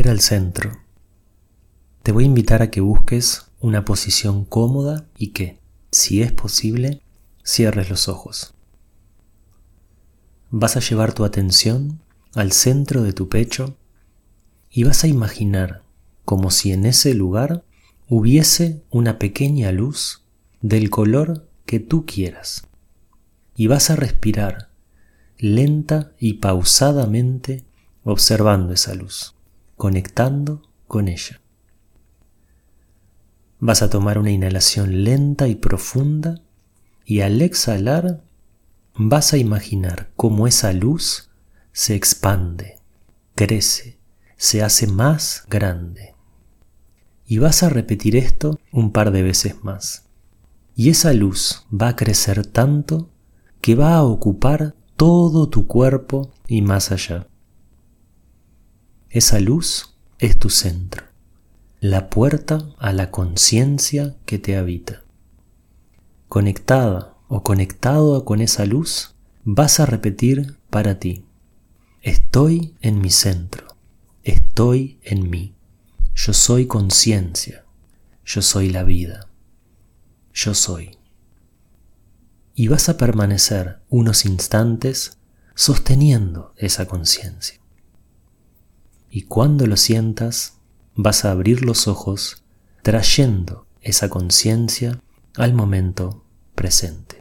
volver al centro, te voy a invitar a que busques una posición cómoda y que, si es posible, cierres los ojos. Vas a llevar tu atención al centro de tu pecho y vas a imaginar como si en ese lugar hubiese una pequeña luz del color que tú quieras. Y vas a respirar lenta y pausadamente observando esa luz, conectando con ella. Vas a tomar una inhalación lenta y profunda y al exhalar vas a imaginar cómo esa luz se expande, crece, se hace más grande. Y vas a repetir esto un par de veces más. Y esa luz va a crecer tanto que va a ocupar todo tu cuerpo y más allá. Esa luz es tu centro, la puerta a la conciencia que te habita. Conectada o conectado con esa luz, vas a repetir para ti, estoy en mi centro, estoy en mí, yo soy conciencia, yo soy la vida, yo soy. Y vas a permanecer unos instantes sosteniendo esa conciencia. Y cuando lo sientas, vas a abrir los ojos trayendo esa conciencia al momento presente.